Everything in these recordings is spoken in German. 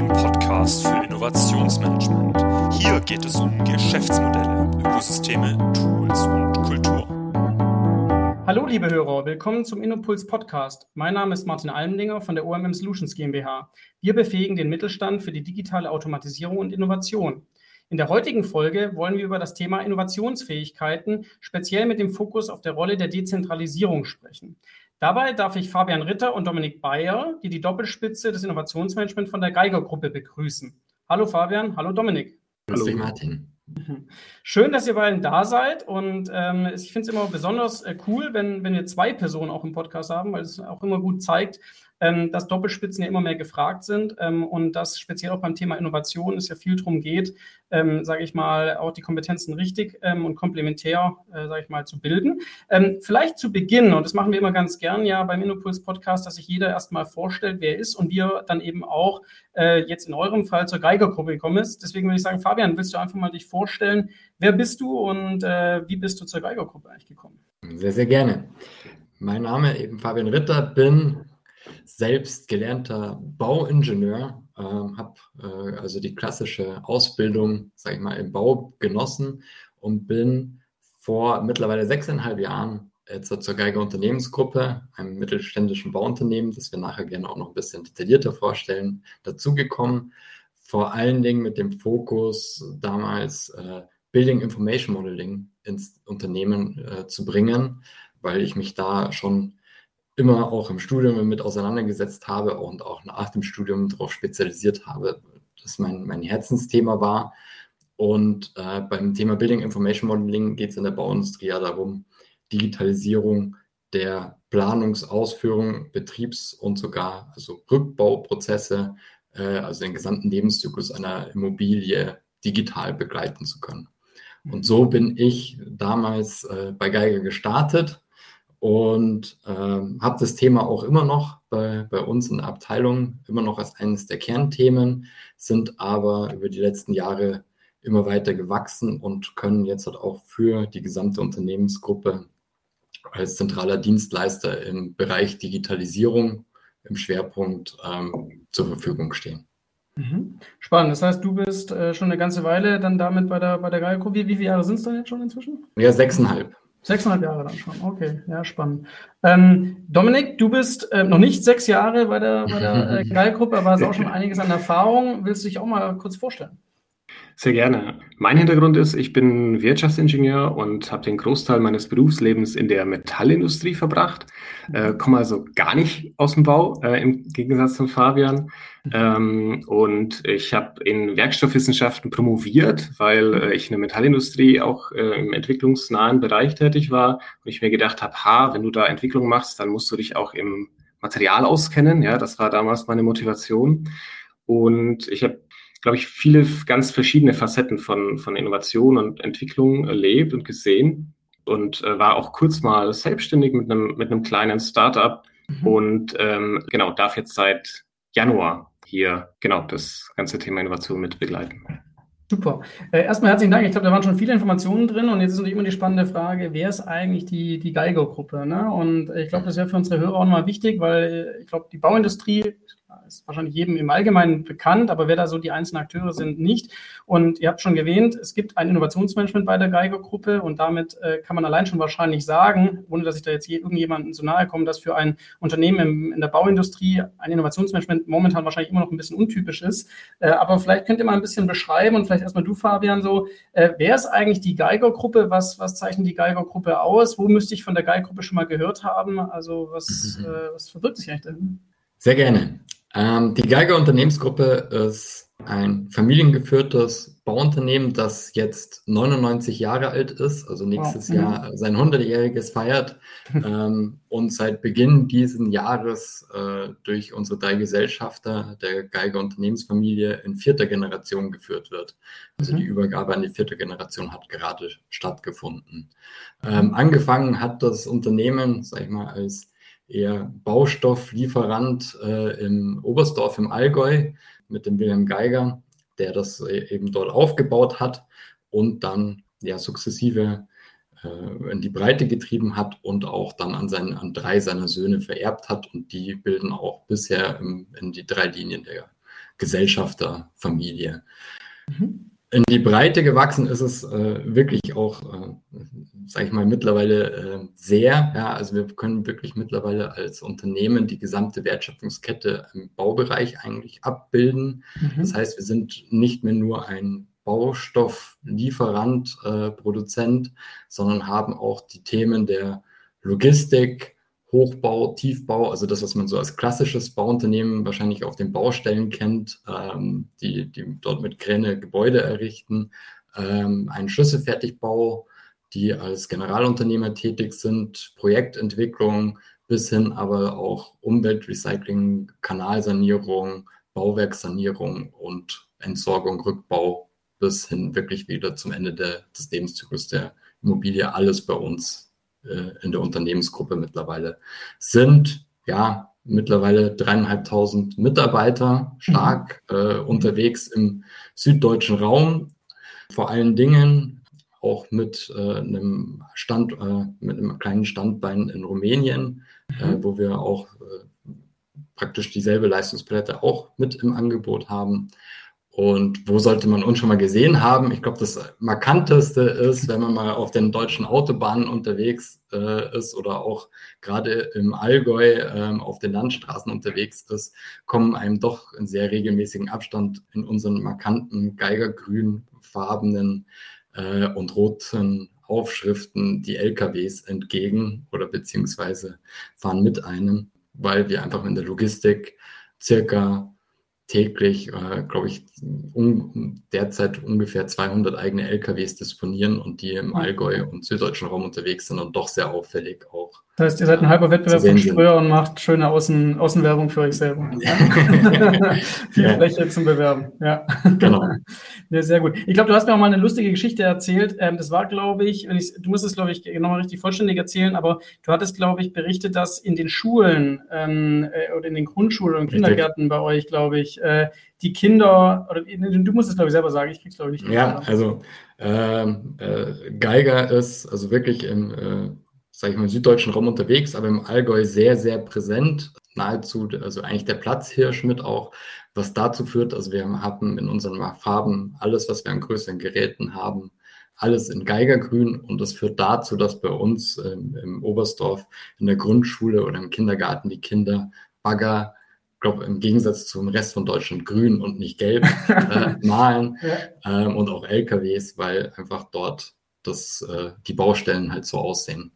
dem Podcast für Innovationsmanagement. Hier geht es um Geschäftsmodelle, Ökosysteme, Tools und Kultur. Hallo liebe Hörer, willkommen zum Innopuls Podcast. Mein Name ist Martin Almendinger von der OMM Solutions GmbH. Wir befähigen den Mittelstand für die digitale Automatisierung und Innovation. In der heutigen Folge wollen wir über das Thema Innovationsfähigkeiten, speziell mit dem Fokus auf der Rolle der Dezentralisierung sprechen. Dabei darf ich Fabian Ritter und Dominik Bayer, die die Doppelspitze des Innovationsmanagements von der Geiger-Gruppe begrüßen. Hallo Fabian, hallo Dominik. Hallo Martin. Schön, dass ihr beiden da seid und ähm, ich finde es immer besonders äh, cool, wenn, wenn wir zwei Personen auch im Podcast haben, weil es auch immer gut zeigt, ähm, dass Doppelspitzen ja immer mehr gefragt sind ähm, und dass speziell auch beim Thema Innovation es ja viel darum geht, ähm, sage ich mal, auch die Kompetenzen richtig ähm, und komplementär, äh, sage ich mal, zu bilden. Ähm, vielleicht zu Beginn, und das machen wir immer ganz gern ja beim Innopuls Podcast, dass sich jeder erstmal vorstellt, wer er ist und wir dann eben auch äh, jetzt in eurem Fall zur Geigergruppe gekommen ist. Deswegen würde ich sagen, Fabian, willst du einfach mal dich vorstellen, wer bist du und äh, wie bist du zur Geigergruppe eigentlich gekommen? Sehr, sehr gerne. Mein Name eben Fabian Ritter, bin selbst gelernter Bauingenieur, äh, habe äh, also die klassische Ausbildung, sage ich mal, im Bau genossen und bin vor mittlerweile sechseinhalb Jahren jetzt zur Geiger Unternehmensgruppe, einem mittelständischen Bauunternehmen, das wir nachher gerne auch noch ein bisschen detaillierter vorstellen, dazugekommen. Vor allen Dingen mit dem Fokus damals äh, Building Information Modeling ins Unternehmen äh, zu bringen, weil ich mich da schon immer auch im Studium mit auseinandergesetzt habe und auch nach dem Studium darauf spezialisiert habe, das mein, mein Herzensthema war. Und äh, beim Thema Building Information Modeling geht es in der Bauindustrie ja darum, Digitalisierung der Planungsausführung, Betriebs- und sogar also Rückbauprozesse, äh, also den gesamten Lebenszyklus einer Immobilie digital begleiten zu können. Und so bin ich damals äh, bei Geiger gestartet und ähm, habe das Thema auch immer noch bei, bei uns in der Abteilung, immer noch als eines der Kernthemen, sind aber über die letzten Jahre immer weiter gewachsen und können jetzt halt auch für die gesamte Unternehmensgruppe als zentraler Dienstleister im Bereich Digitalisierung im Schwerpunkt ähm, zur Verfügung stehen. Mhm. Spannend. Das heißt, du bist äh, schon eine ganze Weile dann damit bei der, bei der Geilco. Wie, wie viele Jahre sind es dann jetzt schon inzwischen? Ja, sechseinhalb. Sechseinhalb Jahre dann schon, okay, ja, spannend. Ähm, Dominik, du bist äh, noch nicht sechs Jahre bei der, bei der äh, Geilgruppe, aber hast auch schon einiges an Erfahrung. Willst du dich auch mal kurz vorstellen? Sehr gerne. Mein Hintergrund ist, ich bin Wirtschaftsingenieur und habe den Großteil meines Berufslebens in der Metallindustrie verbracht. Äh, komme also gar nicht aus dem Bau, äh, im Gegensatz zum Fabian. Ähm, und ich habe in Werkstoffwissenschaften promoviert, weil äh, ich in der Metallindustrie auch äh, im entwicklungsnahen Bereich tätig war. Und ich mir gedacht habe, ha, wenn du da Entwicklung machst, dann musst du dich auch im Material auskennen. Ja, das war damals meine Motivation. Und ich habe glaube ich, viele ganz verschiedene Facetten von, von Innovation und Entwicklung erlebt und gesehen und äh, war auch kurz mal selbstständig mit einem, mit einem kleinen Startup mhm. und ähm, genau, darf jetzt seit Januar hier genau das ganze Thema Innovation mit begleiten. Super. Äh, erstmal herzlichen Dank. Ich glaube, da waren schon viele Informationen drin und jetzt ist natürlich immer die spannende Frage, wer ist eigentlich die, die Geiger-Gruppe? Ne? Und ich glaube, das wäre für unsere Hörer auch nochmal wichtig, weil ich glaube, die Bauindustrie ist wahrscheinlich jedem im Allgemeinen bekannt, aber wer da so die einzelnen Akteure sind, nicht. Und ihr habt schon erwähnt, es gibt ein Innovationsmanagement bei der Geiger-Gruppe und damit äh, kann man allein schon wahrscheinlich sagen, ohne dass ich da jetzt je, irgendjemandem so nahe komme, dass für ein Unternehmen im, in der Bauindustrie ein Innovationsmanagement momentan wahrscheinlich immer noch ein bisschen untypisch ist. Äh, aber vielleicht könnt ihr mal ein bisschen beschreiben und vielleicht erstmal du, Fabian, so, äh, wer ist eigentlich die Geiger-Gruppe? Was, was zeichnet die Geiger-Gruppe aus? Wo müsste ich von der Geiger-Gruppe schon mal gehört haben? Also was, mhm. Äh, was verbirgt sich eigentlich dahin? Sehr gerne. Ähm, die Geiger Unternehmensgruppe ist ein familiengeführtes Bauunternehmen, das jetzt 99 Jahre alt ist, also nächstes wow. Jahr sein 100-jähriges feiert ähm, und seit Beginn dieses Jahres äh, durch unsere drei Gesellschafter der Geiger Unternehmensfamilie in vierter Generation geführt wird. Also mhm. die Übergabe an die vierte Generation hat gerade stattgefunden. Ähm, angefangen hat das Unternehmen, sag ich mal, als eher Baustofflieferant äh, im Oberstdorf im Allgäu mit dem Wilhelm Geiger, der das äh, eben dort aufgebaut hat und dann ja sukzessive äh, in die Breite getrieben hat und auch dann an, seinen, an drei seiner Söhne vererbt hat und die bilden auch bisher im, in die drei Linien der Gesellschafterfamilie. Mhm in die Breite gewachsen ist es äh, wirklich auch, äh, sage ich mal, mittlerweile äh, sehr. Ja, also wir können wirklich mittlerweile als Unternehmen die gesamte Wertschöpfungskette im Baubereich eigentlich abbilden. Mhm. Das heißt, wir sind nicht mehr nur ein Baustofflieferant, äh, Produzent, sondern haben auch die Themen der Logistik, Hochbau, Tiefbau, also das, was man so als klassisches Bauunternehmen wahrscheinlich auf den Baustellen kennt, ähm, die, die dort mit Kräne Gebäude errichten, ähm, ein Schlüsselfertigbau, die als Generalunternehmer tätig sind, Projektentwicklung bis hin aber auch Umweltrecycling, Kanalsanierung, Bauwerkssanierung und Entsorgung, Rückbau bis hin wirklich wieder zum Ende der, des Lebenszyklus der Immobilie, alles bei uns in der Unternehmensgruppe mittlerweile sind. Ja, mittlerweile dreieinhalbtausend Mitarbeiter stark mhm. äh, unterwegs im süddeutschen Raum. Vor allen Dingen auch mit äh, einem Stand, äh, mit einem kleinen Standbein in Rumänien, äh, mhm. wo wir auch äh, praktisch dieselbe Leistungspalette auch mit im Angebot haben. Und wo sollte man uns schon mal gesehen haben? Ich glaube, das markanteste ist, wenn man mal auf den deutschen Autobahnen unterwegs äh, ist oder auch gerade im Allgäu äh, auf den Landstraßen unterwegs ist, kommen einem doch in sehr regelmäßigen Abstand in unseren markanten Geigergrünfarbenen äh, und roten Aufschriften die LKWs entgegen oder beziehungsweise fahren mit einem, weil wir einfach in der Logistik circa täglich, äh, glaube ich, um, derzeit ungefähr 200 eigene LKWs disponieren und die im Allgäu und süddeutschen Raum unterwegs sind und doch sehr auffällig auch. Das heißt, ihr seid ein halber Wettbewerb von Spröer und macht schöne Außen, Außenwerbung für euch selber. Viel ja. Fläche zum Bewerben. Ja. Genau. ja, sehr gut. Ich glaube, du hast mir auch mal eine lustige Geschichte erzählt. Ähm, das war, glaube ich, ich, du musst es, glaube ich, nochmal richtig vollständig erzählen, aber du hattest, glaube ich, berichtet, dass in den Schulen ähm, äh, oder in den Grundschulen und Kindergärten bei euch, glaube ich, äh, die Kinder, oder du musst es, glaube ich, selber sagen, ich krieg's, glaube ich, nicht. Ja, also ähm, äh, Geiger ist also wirklich im äh, sage ich mal, im süddeutschen Raum unterwegs, aber im Allgäu sehr, sehr präsent. Nahezu, also eigentlich der Platzhirsch mit auch, was dazu führt, also wir haben in unseren Farben alles, was wir an größeren Geräten haben, alles in Geigergrün und das führt dazu, dass bei uns ähm, im Oberstdorf in der Grundschule oder im Kindergarten die Kinder Bagger, glaube im Gegensatz zum Rest von Deutschland grün und nicht gelb äh, malen ja. ähm, und auch LKWs, weil einfach dort das, äh, die Baustellen halt so aussehen.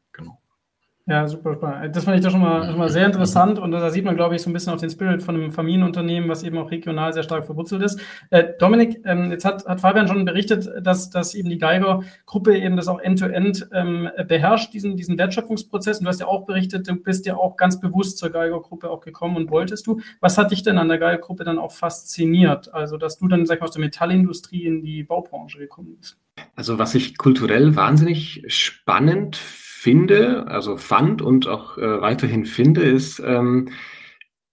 Ja, super spannend. Das fand ich doch schon mal, schon mal sehr interessant und da sieht man, glaube ich, so ein bisschen auch den Spirit von einem Familienunternehmen, was eben auch regional sehr stark verwurzelt ist. Äh, Dominik, ähm, jetzt hat, hat Fabian schon berichtet, dass, dass eben die Geiger-Gruppe eben das auch end-to-end -End, ähm, beherrscht, diesen, diesen Wertschöpfungsprozess. Und du hast ja auch berichtet, du bist ja auch ganz bewusst zur Geiger-Gruppe auch gekommen und wolltest du. Was hat dich denn an der Geiger-Gruppe dann auch fasziniert? Also, dass du dann, sag ich mal, aus der Metallindustrie in die Baubranche gekommen bist. Also, was ich kulturell wahnsinnig spannend finde, also fand und auch äh, weiterhin finde, ist, ähm,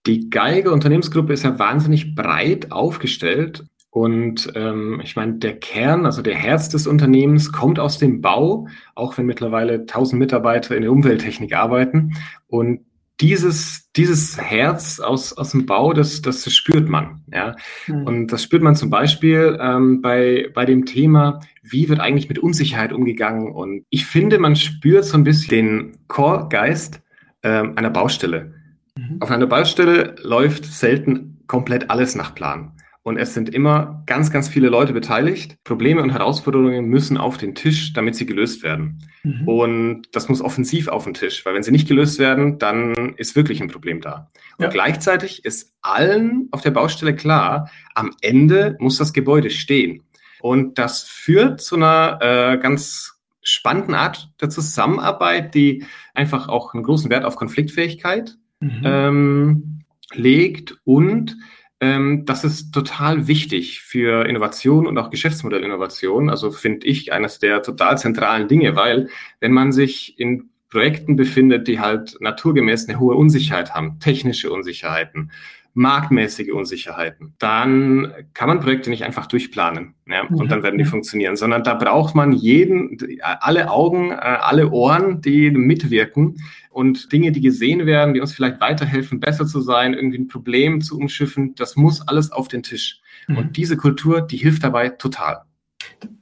die Geige Unternehmensgruppe ist ja wahnsinnig breit aufgestellt. Und ähm, ich meine, der Kern, also der Herz des Unternehmens kommt aus dem Bau, auch wenn mittlerweile 1000 Mitarbeiter in der Umwelttechnik arbeiten. Und dieses, dieses Herz aus, aus dem Bau, das, das spürt man. Ja? Mhm. Und das spürt man zum Beispiel ähm, bei, bei dem Thema, wie wird eigentlich mit Unsicherheit umgegangen. Und ich finde, man spürt so ein bisschen den Core-Geist ähm, einer Baustelle. Mhm. Auf einer Baustelle läuft selten komplett alles nach Plan. Und es sind immer ganz, ganz viele Leute beteiligt. Probleme und Herausforderungen müssen auf den Tisch, damit sie gelöst werden. Mhm. Und das muss offensiv auf den Tisch, weil wenn sie nicht gelöst werden, dann ist wirklich ein Problem da. Und ja. gleichzeitig ist allen auf der Baustelle klar, am Ende muss das Gebäude stehen. Und das führt zu einer äh, ganz spannenden Art der Zusammenarbeit, die einfach auch einen großen Wert auf Konfliktfähigkeit mhm. ähm, legt und ähm, das ist total wichtig für Innovation und auch Geschäftsmodellinnovation. Also finde ich eines der total zentralen Dinge, weil wenn man sich in Projekten befindet, die halt naturgemäß eine hohe Unsicherheit haben, technische Unsicherheiten, marktmäßige Unsicherheiten, dann kann man Projekte nicht einfach durchplanen ja, und dann werden die funktionieren, sondern da braucht man jeden, alle Augen, äh, alle Ohren, die mitwirken und Dinge, die gesehen werden, die uns vielleicht weiterhelfen, besser zu sein, irgendwie ein Problem zu umschiffen, das muss alles auf den Tisch. Mhm. Und diese Kultur, die hilft dabei total.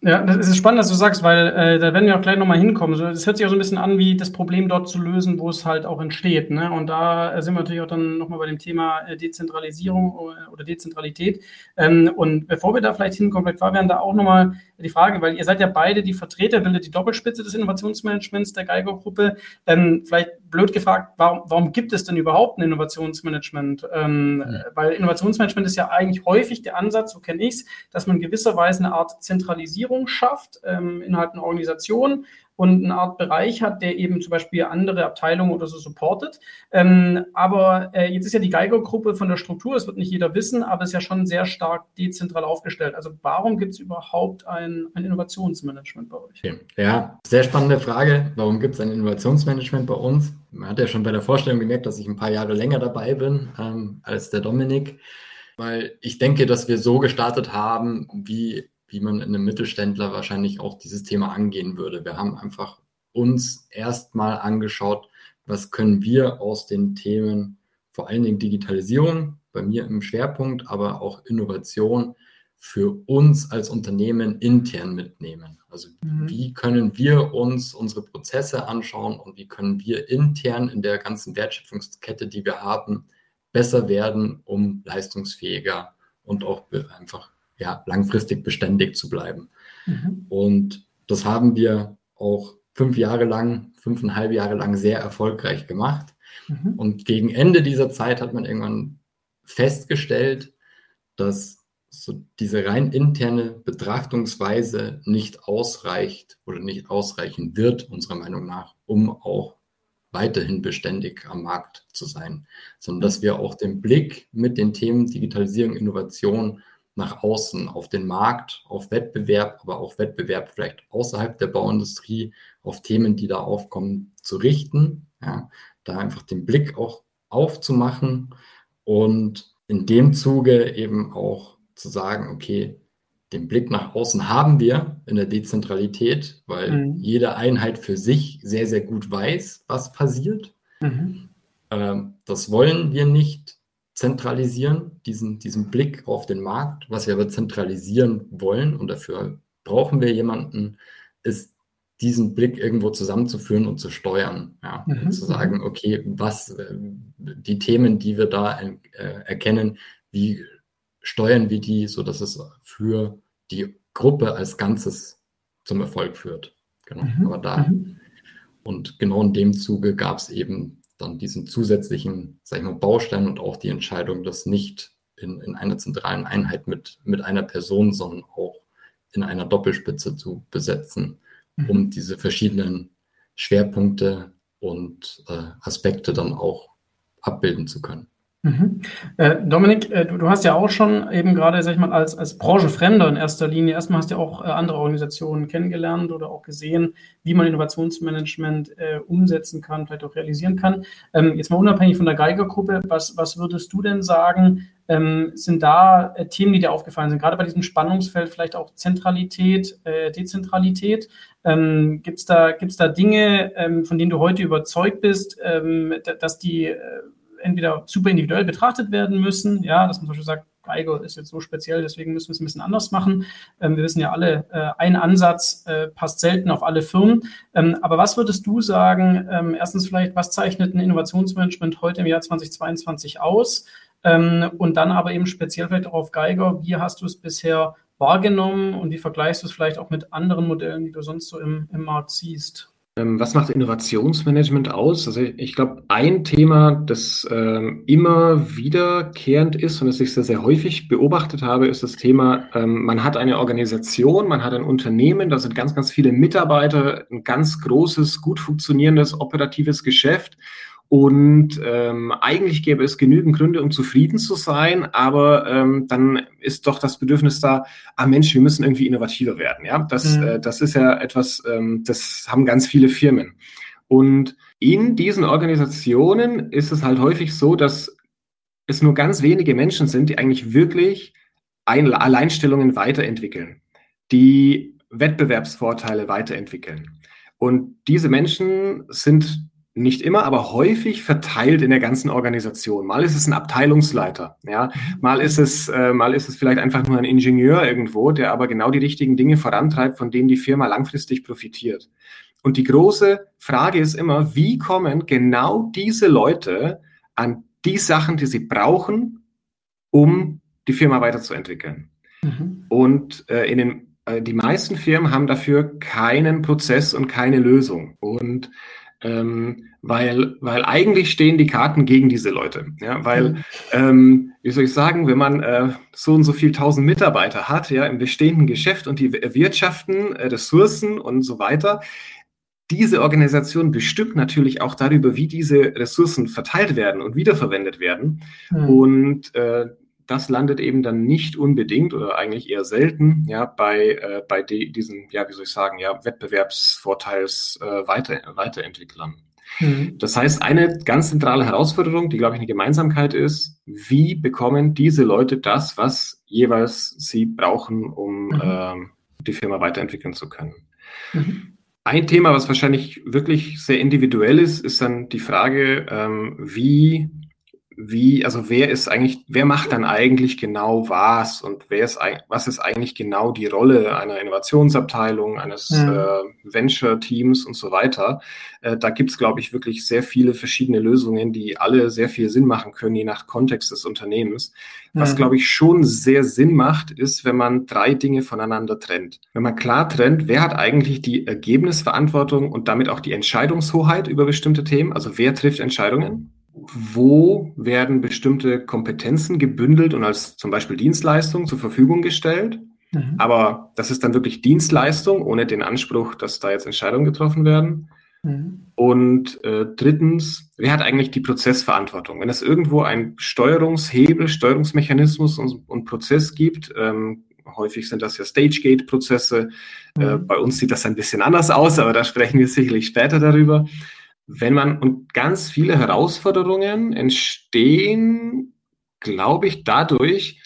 Ja, das ist spannend, dass du sagst, weil äh, da werden wir auch gleich nochmal hinkommen. Es hört sich auch so ein bisschen an, wie das Problem dort zu lösen, wo es halt auch entsteht. Ne? Und da äh, sind wir natürlich auch dann nochmal bei dem Thema äh, Dezentralisierung oder Dezentralität. Ähm, und bevor wir da vielleicht hinkommen, vielleicht Fabian, da auch nochmal die Frage, weil ihr seid ja beide die Vertreter, bildet die Doppelspitze des Innovationsmanagements der Geiger-Gruppe. Ähm, vielleicht blöd gefragt, warum, warum, gibt es denn überhaupt ein Innovationsmanagement? Ähm, ja. Weil Innovationsmanagement ist ja eigentlich häufig der Ansatz, so kenne ich es, dass man gewisserweise eine Art Zentralisierung schafft ähm, innerhalb einer Organisation, und eine Art Bereich hat, der eben zum Beispiel andere Abteilungen oder so supportet. Ähm, aber äh, jetzt ist ja die Geiger-Gruppe von der Struktur, das wird nicht jeder wissen, aber ist ja schon sehr stark dezentral aufgestellt. Also warum gibt es überhaupt ein, ein Innovationsmanagement bei euch? Ja, sehr spannende Frage. Warum gibt es ein Innovationsmanagement bei uns? Man hat ja schon bei der Vorstellung gemerkt, dass ich ein paar Jahre länger dabei bin ähm, als der Dominik, weil ich denke, dass wir so gestartet haben, wie wie man in einem Mittelständler wahrscheinlich auch dieses Thema angehen würde. Wir haben einfach uns erstmal angeschaut, was können wir aus den Themen, vor allen Dingen Digitalisierung, bei mir im Schwerpunkt, aber auch Innovation für uns als Unternehmen intern mitnehmen. Also mhm. wie können wir uns unsere Prozesse anschauen und wie können wir intern in der ganzen Wertschöpfungskette, die wir haben, besser werden, um leistungsfähiger und auch einfach ja, langfristig beständig zu bleiben. Mhm. Und das haben wir auch fünf Jahre lang, fünfeinhalb Jahre lang sehr erfolgreich gemacht. Mhm. Und gegen Ende dieser Zeit hat man irgendwann festgestellt, dass so diese rein interne Betrachtungsweise nicht ausreicht oder nicht ausreichen wird, unserer Meinung nach, um auch weiterhin beständig am Markt zu sein, sondern dass wir auch den Blick mit den Themen Digitalisierung, Innovation nach außen, auf den Markt, auf Wettbewerb, aber auch Wettbewerb vielleicht außerhalb der Bauindustrie, auf Themen, die da aufkommen, zu richten. Ja, da einfach den Blick auch aufzumachen und in dem Zuge eben auch zu sagen, okay, den Blick nach außen haben wir in der Dezentralität, weil mhm. jede Einheit für sich sehr, sehr gut weiß, was passiert. Mhm. Ähm, das wollen wir nicht zentralisieren, diesen, diesen Blick auf den Markt. Was wir aber zentralisieren wollen und dafür brauchen wir jemanden, ist diesen Blick irgendwo zusammenzuführen und zu steuern. Ja, mhm. und zu sagen, okay, was äh, die Themen, die wir da äh, erkennen, wie steuern wir die, sodass es für die Gruppe als Ganzes zum Erfolg führt. Genau. Mhm. Aber da mhm. und genau in dem Zuge gab es eben dann diesen zusätzlichen, sag ich mal, Baustein und auch die Entscheidung, das nicht in, in einer zentralen Einheit mit, mit einer Person, sondern auch in einer Doppelspitze zu besetzen, mhm. um diese verschiedenen Schwerpunkte und äh, Aspekte dann auch abbilden zu können. Mhm. Äh, Dominik, äh, du, hast ja auch schon eben gerade, sag ich mal, als, als Branchenfremder in erster Linie, erstmal hast du ja auch äh, andere Organisationen kennengelernt oder auch gesehen, wie man Innovationsmanagement umsetzen kann, vielleicht auch realisieren kann. Ähm, jetzt mal unabhängig von der Geigergruppe, was, was würdest du denn sagen, ähm, sind da Themen, die dir aufgefallen sind, gerade bei diesem Spannungsfeld vielleicht auch Zentralität, Dezentralität? Ähm, Gibt es da, gibt's da Dinge, ähm, von denen du heute überzeugt bist, dass die entweder super individuell betrachtet werden müssen, ja, dass man zum Beispiel sagt, Geiger ist jetzt so speziell, deswegen müssen wir es ein bisschen anders machen. Ähm, wir wissen ja alle, äh, ein Ansatz äh, passt selten auf alle Firmen. Ähm, aber was würdest du sagen, ähm, erstens vielleicht, was zeichnet ein Innovationsmanagement heute im Jahr 2022 aus? Ähm, und dann aber eben speziell vielleicht auch auf Geiger, wie hast du es bisher wahrgenommen und wie vergleichst du es vielleicht auch mit anderen Modellen, die du sonst so im, im Markt siehst? Ähm, was macht Innovationsmanagement aus? Also ich glaube, ein Thema, das ähm, immer wiederkehrend ist und das ich sehr, sehr häufig beobachtet habe, ist das Thema, ähm, man hat eine Organisation, man hat ein Unternehmen, da sind ganz, ganz viele Mitarbeiter, ein ganz großes, gut funktionierendes operatives Geschäft und ähm, eigentlich gäbe es genügend Gründe, um zufrieden zu sein, aber ähm, dann ist doch das Bedürfnis da, ah Mensch, wir müssen irgendwie innovativer werden. Ja, das, mhm. äh, das ist ja etwas, ähm, das haben ganz viele Firmen. Und in diesen Organisationen ist es halt häufig so, dass es nur ganz wenige Menschen sind, die eigentlich wirklich ein Alleinstellungen weiterentwickeln, die Wettbewerbsvorteile weiterentwickeln. Und diese Menschen sind nicht immer, aber häufig verteilt in der ganzen Organisation. Mal ist es ein Abteilungsleiter, ja, mal ist es, äh, mal ist es vielleicht einfach nur ein Ingenieur irgendwo, der aber genau die richtigen Dinge vorantreibt, von denen die Firma langfristig profitiert. Und die große Frage ist immer, wie kommen genau diese Leute an die Sachen, die sie brauchen, um die Firma weiterzuentwickeln? Mhm. Und äh, in den, äh, die meisten Firmen haben dafür keinen Prozess und keine Lösung. Und ähm, weil, weil eigentlich stehen die Karten gegen diese Leute. Ja, weil, mhm. ähm, wie soll ich sagen, wenn man äh, so und so viel tausend Mitarbeiter hat, ja, im bestehenden Geschäft und die wirtschaften, äh, Ressourcen und so weiter, diese Organisation bestimmt natürlich auch darüber, wie diese Ressourcen verteilt werden und wiederverwendet werden. Mhm. Und äh, das landet eben dann nicht unbedingt oder eigentlich eher selten ja, bei, äh, bei die, diesen, ja, wie soll ich sagen, ja, Wettbewerbsvorteils äh, Weiter, Weiterentwicklern. Mhm. Das heißt, eine ganz zentrale Herausforderung, die, glaube ich, eine Gemeinsamkeit ist, wie bekommen diese Leute das, was jeweils sie brauchen, um mhm. äh, die Firma weiterentwickeln zu können. Mhm. Ein Thema, was wahrscheinlich wirklich sehr individuell ist, ist dann die Frage, ähm, wie wie, also wer ist eigentlich, wer macht dann eigentlich genau was und wer ist, was ist eigentlich genau die Rolle einer Innovationsabteilung, eines ja. äh, Venture-Teams und so weiter. Äh, da gibt es, glaube ich, wirklich sehr viele verschiedene Lösungen, die alle sehr viel Sinn machen können, je nach Kontext des Unternehmens. Was, ja. glaube ich, schon sehr Sinn macht, ist, wenn man drei Dinge voneinander trennt. Wenn man klar trennt, wer hat eigentlich die Ergebnisverantwortung und damit auch die Entscheidungshoheit über bestimmte Themen, also wer trifft Entscheidungen? Wo werden bestimmte Kompetenzen gebündelt und als zum Beispiel Dienstleistung zur Verfügung gestellt. Mhm. Aber das ist dann wirklich Dienstleistung, ohne den Anspruch, dass da jetzt Entscheidungen getroffen werden. Mhm. Und äh, drittens, wer hat eigentlich die Prozessverantwortung? Wenn es irgendwo ein Steuerungshebel, Steuerungsmechanismus und, und Prozess gibt, ähm, häufig sind das ja Stage-Gate-Prozesse. Äh, mhm. Äh, bei uns sieht das ein bisschen anders aus, aber da sprechen wir sicherlich später darüber wenn man und ganz viele Herausforderungen entstehen, glaube ich, dadurch,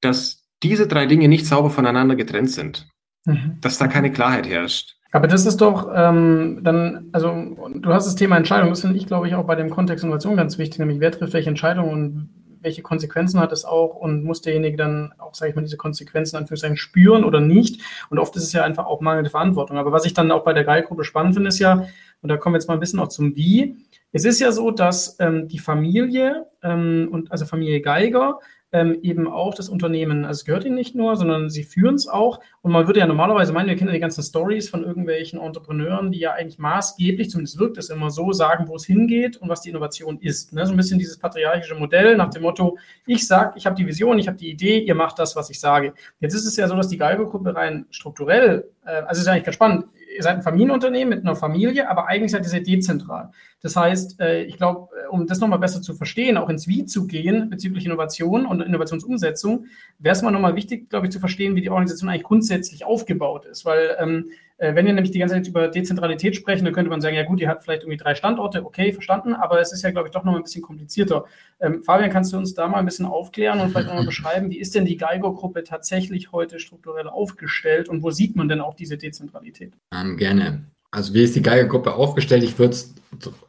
dass diese drei Dinge nicht sauber voneinander getrennt sind, mhm. dass da keine Klarheit herrscht. Aber das ist doch ähm, dann, also du hast das Thema Entscheidung, das finde ich, glaube ich, auch bei dem Kontext Innovation ganz wichtig, nämlich wer trifft welche Entscheidung und welche Konsequenzen hat es auch und muss derjenige dann auch, sage ich mal, diese Konsequenzen Anführungszeichen spüren oder nicht? Und oft ist es ja einfach auch mangelnde Verantwortung. Aber was ich dann auch bei der Geilgruppe spannend finde, ist ja, und da kommen wir jetzt mal ein bisschen auch zum Wie. Es ist ja so, dass ähm, die Familie ähm, und also Familie Geiger ähm, eben auch das Unternehmen, also es gehört ihnen nicht nur, sondern sie führen es auch. Und man würde ja normalerweise meinen, wir kennen die ganzen Stories von irgendwelchen Entrepreneuren, die ja eigentlich maßgeblich, zumindest wirkt es immer so, sagen, wo es hingeht und was die Innovation ist. Ne? So ein bisschen dieses patriarchische Modell nach dem Motto, ich sage, ich habe die Vision, ich habe die Idee, ihr macht das, was ich sage. Jetzt ist es ja so, dass die Geiger-Gruppe rein strukturell, äh, also ist ja eigentlich ganz spannend, ihr seid ein Familienunternehmen mit einer Familie, aber eigentlich seid ihr sehr dezentral. Das heißt, äh, ich glaube, äh, um das nochmal besser zu verstehen, auch ins Wie zu gehen bezüglich Innovation und Innovationsumsetzung, wäre es mal nochmal wichtig, glaube ich, zu verstehen, wie die Organisation eigentlich grundsätzlich aufgebaut ist. Weil ähm, äh, wenn wir nämlich die ganze Zeit über Dezentralität sprechen, dann könnte man sagen, ja gut, ihr habt vielleicht irgendwie drei Standorte, okay, verstanden, aber es ist ja, glaube ich, doch noch ein bisschen komplizierter. Ähm, Fabian, kannst du uns da mal ein bisschen aufklären und vielleicht nochmal beschreiben, wie ist denn die Geiger-Gruppe tatsächlich heute strukturell aufgestellt und wo sieht man denn auch diese Dezentralität? Ähm, gerne. Also wie ist die Geiger-Gruppe aufgestellt? Ich würde es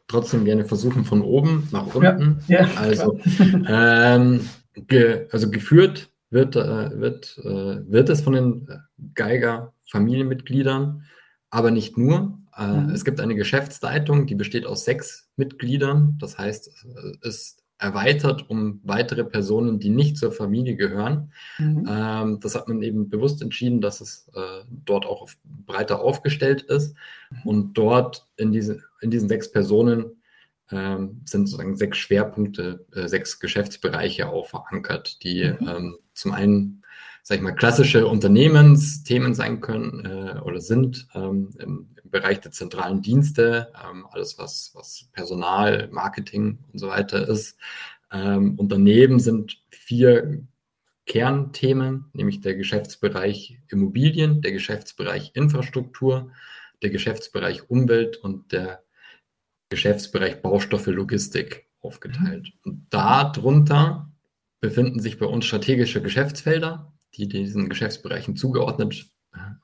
trotzdem gerne versuchen von oben nach unten. Ja, ja, also, ähm, ge, also geführt wird, äh, wird, äh, wird es von den Geiger Familienmitgliedern, aber nicht nur. Äh, mhm. Es gibt eine Geschäftsleitung, die besteht aus sechs Mitgliedern. Das heißt, es ist erweitert um weitere Personen, die nicht zur Familie gehören. Mhm. Ähm, das hat man eben bewusst entschieden, dass es äh, dort auch auf, breiter aufgestellt ist. Mhm. Und dort in, diese, in diesen sechs Personen ähm, sind sozusagen sechs Schwerpunkte, äh, sechs Geschäftsbereiche auch verankert, die mhm. ähm, zum einen sag ich mal, klassische Unternehmensthemen sein können äh, oder sind ähm, im, Bereich der zentralen Dienste, ähm, alles was, was Personal, Marketing und so weiter ist. Ähm, und daneben sind vier Kernthemen, nämlich der Geschäftsbereich Immobilien, der Geschäftsbereich Infrastruktur, der Geschäftsbereich Umwelt und der Geschäftsbereich Baustoffe Logistik aufgeteilt. Und darunter befinden sich bei uns strategische Geschäftsfelder, die diesen Geschäftsbereichen zugeordnet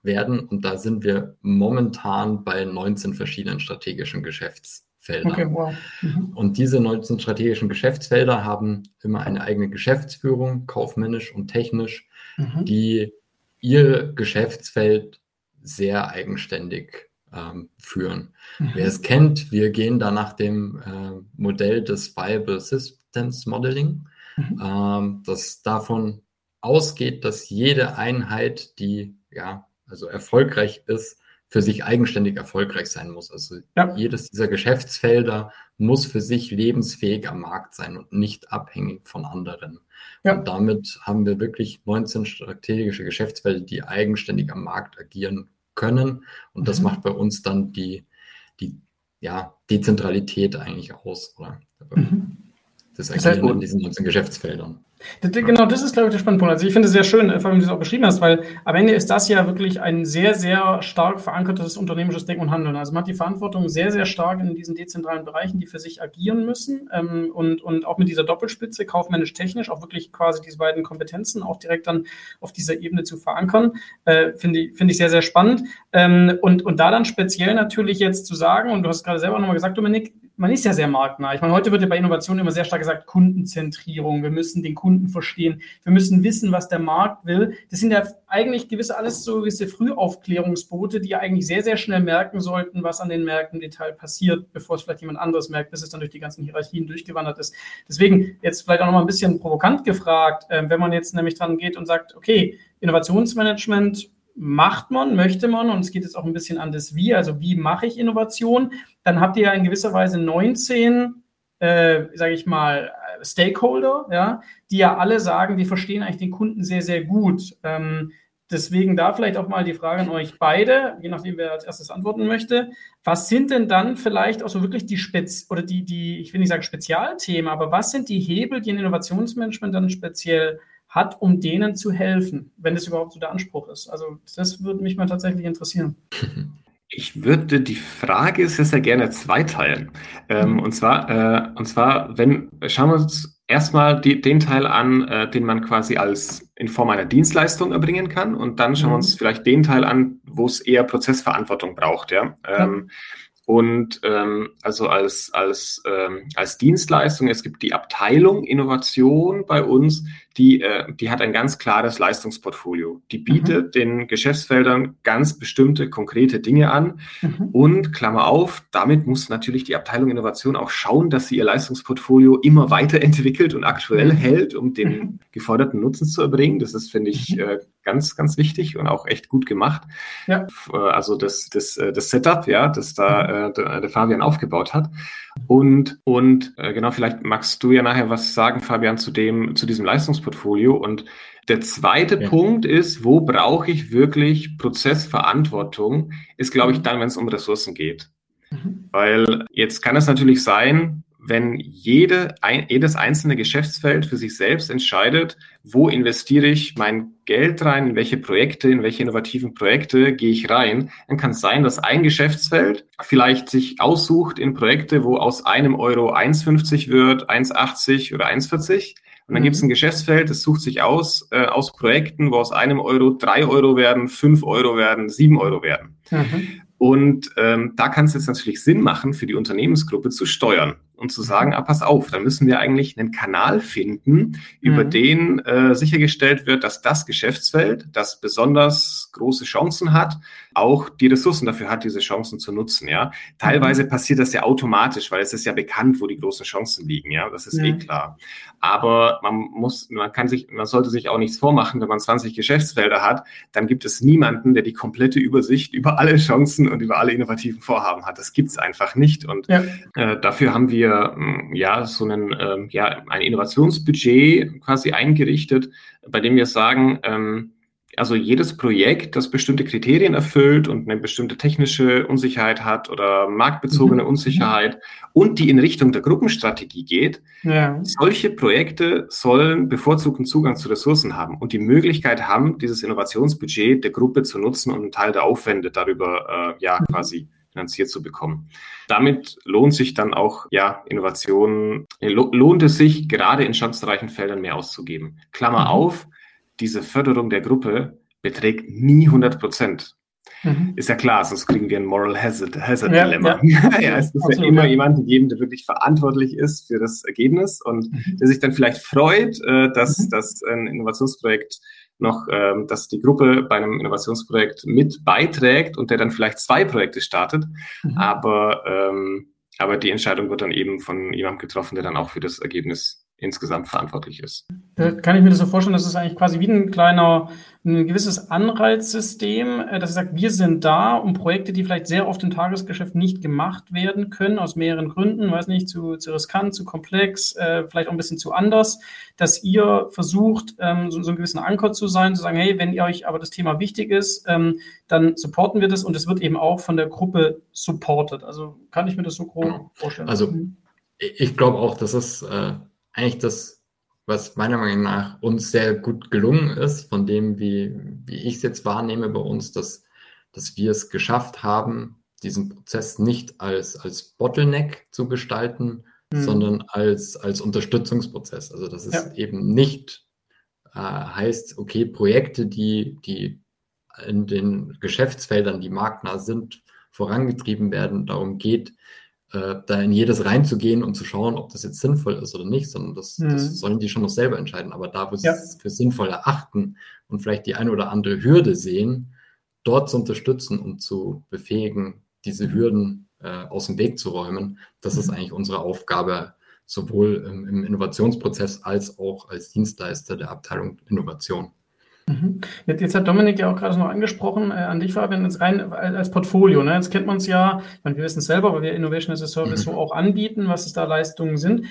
werden. Und da sind wir momentan bei 19 verschiedenen strategischen Geschäftsfeldern. Okay, wow. Mhm. Und diese 19 strategischen Geschäftsfelder haben immer eine eigene Geschäftsführung, kaufmännisch und technisch, mhm. die ihr Geschäftsfeld sehr eigenständig ähm, führen. Mhm. Wer es kennt, wir gehen da nach dem äh, Modell des Viable Systems Modeling, mhm. ähm, das davon ausgeht, dass jede Einheit, die ja also erfolgreich ist, für sich eigenständig erfolgreich sein muss. Also ja. jedes dieser Geschäftsfelder muss für sich lebensfähig am Markt sein und nicht abhängig von anderen. Ja. Und damit haben wir wirklich 19 strategische Geschäftsfelder, die eigenständig am Markt agieren können. Und das mhm. macht bei uns dann die, die ja, Dezentralität eigentlich aus. Oder? Mhm. Das Agieren in diesen 19 Geschäftsfeldern. Genau, das ist, glaube ich, der spannende Punkt. Also ich finde es sehr schön, äh, vor allem, wie du es auch beschrieben hast, weil am Ende ist das ja wirklich ein sehr, sehr stark verankertes unternehmerisches Denken und Handeln. Also man hat die Verantwortung sehr, sehr stark in diesen dezentralen Bereichen, die für sich agieren müssen ähm, und, und auch mit dieser Doppelspitze, kaufmännisch-technisch, auch wirklich quasi diese beiden Kompetenzen auch direkt dann auf dieser Ebene zu verankern, äh, finde ich, finde ich sehr, sehr spannend. Ähm, und, und da dann speziell natürlich jetzt zu sagen, und du hast gerade selber nochmal gesagt, Dominik, man ist ja sehr marktnah. Ich meine, heute wird ja bei Innovationen immer sehr stark gesagt, Kundenzentrierung. Wir müssen den Kunden verstehen. Wir müssen wissen, was der Markt will. Das sind ja eigentlich gewisse alles so gewisse Frühaufklärungsboote, die ja eigentlich sehr, sehr schnell merken sollten, was an den Märkten im Detail passiert, bevor es vielleicht jemand anderes merkt, bis es dann durch die ganzen Hierarchien durchgewandert ist. Deswegen jetzt vielleicht auch nochmal ein bisschen provokant gefragt, äh, wenn man jetzt nämlich dran geht und sagt, okay, Innovationsmanagement macht man, möchte man, und es geht jetzt auch ein bisschen an das Wie, also wie mache ich Innovation, dann habt ihr ja in gewisser Weise 19, äh, sage ich mal, Stakeholder, ja, die ja alle sagen, wir verstehen eigentlich den Kunden sehr, sehr gut. Ähm, deswegen da vielleicht auch mal die Frage an euch beide, je nachdem, wer als erstes antworten möchte. Was sind denn dann vielleicht auch so wirklich die Spez oder die, die, ich will nicht sagen Spezialthemen, aber was sind die Hebel, die ein Innovationsmanagement dann speziell hat, um denen zu helfen, wenn das überhaupt so der Anspruch ist. Also das würde mich mal tatsächlich interessieren. Ich würde die Frage sehr, sehr gerne zweiteilen. Ähm, mhm. und zwar, äh, und zwar, wenn schauen wir uns erstmal die, den Teil an, äh, den man quasi als in Form einer Dienstleistung erbringen kann, und dann schauen mhm. wir uns vielleicht den Teil an, wo es eher Prozessverantwortung braucht. Ja. Ähm, ja. Und ähm, also als, als, ähm, als Dienstleistung, es gibt die Abteilung Innovation bei uns, die, äh, die hat ein ganz klares Leistungsportfolio. Die bietet mhm. den Geschäftsfeldern ganz bestimmte konkrete Dinge an. Mhm. Und Klammer auf, damit muss natürlich die Abteilung Innovation auch schauen, dass sie ihr Leistungsportfolio immer weiterentwickelt und aktuell mhm. hält, um den mhm. geforderten Nutzen zu erbringen. Das ist, finde ich, mhm. äh, ganz, ganz wichtig und auch echt gut gemacht. Ja. Äh, also das, das, äh, das Setup, ja, das da mhm. Äh, der, der Fabian aufgebaut hat. Und, und äh, genau, vielleicht magst du ja nachher was sagen, Fabian, zu dem, zu diesem Leistungsportfolio. Und der zweite ja. Punkt ist, wo brauche ich wirklich Prozessverantwortung, ist, glaube ich, mhm. dann, wenn es um Ressourcen geht. Mhm. Weil jetzt kann es natürlich sein, wenn jede, ein, jedes einzelne Geschäftsfeld für sich selbst entscheidet, wo investiere ich mein Geld rein, in welche Projekte, in welche innovativen Projekte gehe ich rein, dann kann es sein, dass ein Geschäftsfeld vielleicht sich aussucht in Projekte, wo aus einem Euro 1,50 wird, 1,80 oder 1,40. Und dann mhm. gibt es ein Geschäftsfeld, das sucht sich aus, äh, aus Projekten, wo aus einem Euro drei Euro werden, fünf Euro werden, sieben Euro werden. Mhm. Und ähm, da kann es jetzt natürlich Sinn machen, für die Unternehmensgruppe zu steuern und zu sagen, ah, pass auf, dann müssen wir eigentlich einen Kanal finden, über mhm. den äh, sichergestellt wird, dass das Geschäftsfeld, das besonders große Chancen hat, auch die Ressourcen dafür hat, diese Chancen zu nutzen. Ja, teilweise mhm. passiert das ja automatisch, weil es ist ja bekannt, wo die großen Chancen liegen. Ja, das ist mhm. eh klar. Aber man muss, man kann sich, man sollte sich auch nichts vormachen, wenn man 20 Geschäftsfelder hat, dann gibt es niemanden, der die komplette Übersicht über alle Chancen und über alle innovativen Vorhaben hat. Das gibt's einfach nicht. Und ja. äh, dafür haben wir wir mm, ja so einen, äh, ja, ein Innovationsbudget quasi eingerichtet, bei dem wir sagen, ähm, also jedes Projekt, das bestimmte Kriterien erfüllt und eine bestimmte technische Unsicherheit hat oder marktbezogene mhm. Unsicherheit und die in Richtung der Gruppenstrategie geht, ja. solche Projekte sollen bevorzugten Zugang zu Ressourcen haben und die Möglichkeit haben, dieses Innovationsbudget der Gruppe zu nutzen und einen Teil der Aufwände darüber äh, ja mhm. quasi finanziert zu bekommen. Damit lohnt sich dann auch, ja, Innovationen, lohnt es sich, gerade in chancenreichen Feldern mehr auszugeben. Klammer mhm. auf, diese Förderung der Gruppe beträgt nie 100 Prozent. Mhm. Ist ja klar, sonst kriegen wir ein Moral Hazard, Hazard ja, Dilemma. Ja. ja, es muss Absolut, ja immer ja. jemanden geben, der wirklich verantwortlich ist für das Ergebnis und mhm. der sich dann vielleicht freut, äh, dass, mhm. dass ein Innovationsprojekt noch, ähm, dass die Gruppe bei einem Innovationsprojekt mit beiträgt und der dann vielleicht zwei Projekte startet. Mhm. Aber, ähm, aber die Entscheidung wird dann eben von jemandem getroffen, der dann auch für das Ergebnis insgesamt verantwortlich ist. Kann ich mir das so vorstellen, dass es eigentlich quasi wie ein kleiner, ein gewisses Anreizsystem, äh, dass es sagt, wir sind da, um Projekte, die vielleicht sehr oft im Tagesgeschäft nicht gemacht werden können, aus mehreren Gründen, weiß nicht, zu, zu riskant, zu komplex, äh, vielleicht auch ein bisschen zu anders, dass ihr versucht, ähm, so, so einen gewissen Anker zu sein, zu sagen, hey, wenn ihr euch aber das Thema wichtig ist, ähm, dann supporten wir das und es wird eben auch von der Gruppe supported. Also kann ich mir das so grob vorstellen. Also mhm. ich glaube auch, dass es äh, eigentlich das, was meiner Meinung nach uns sehr gut gelungen ist, von dem, wie, wie ich es jetzt wahrnehme bei uns, dass, dass wir es geschafft haben, diesen Prozess nicht als, als Bottleneck zu gestalten, mhm. sondern als, als Unterstützungsprozess. Also dass es ja. eben nicht äh, heißt, okay, Projekte, die, die in den Geschäftsfeldern, die marktnah sind, vorangetrieben werden, darum geht, äh, da in jedes reinzugehen und zu schauen, ob das jetzt sinnvoll ist oder nicht, sondern das, mhm. das sollen die schon noch selber entscheiden. Aber da, wo sie ja. es für sinnvoll erachten und vielleicht die eine oder andere Hürde sehen, dort zu unterstützen und zu befähigen, diese mhm. Hürden äh, aus dem Weg zu räumen, das mhm. ist eigentlich unsere Aufgabe, sowohl im, im Innovationsprozess als auch als Dienstleister der Abteilung Innovation. Mhm. Jetzt, jetzt, hat Dominik ja auch gerade noch angesprochen, äh, an dich Fabian, jetzt rein als Portfolio. Ne? Jetzt kennt man es ja, meine, wir wissen es selber, weil wir Innovation as a Service mhm. so auch anbieten, was es da Leistungen sind.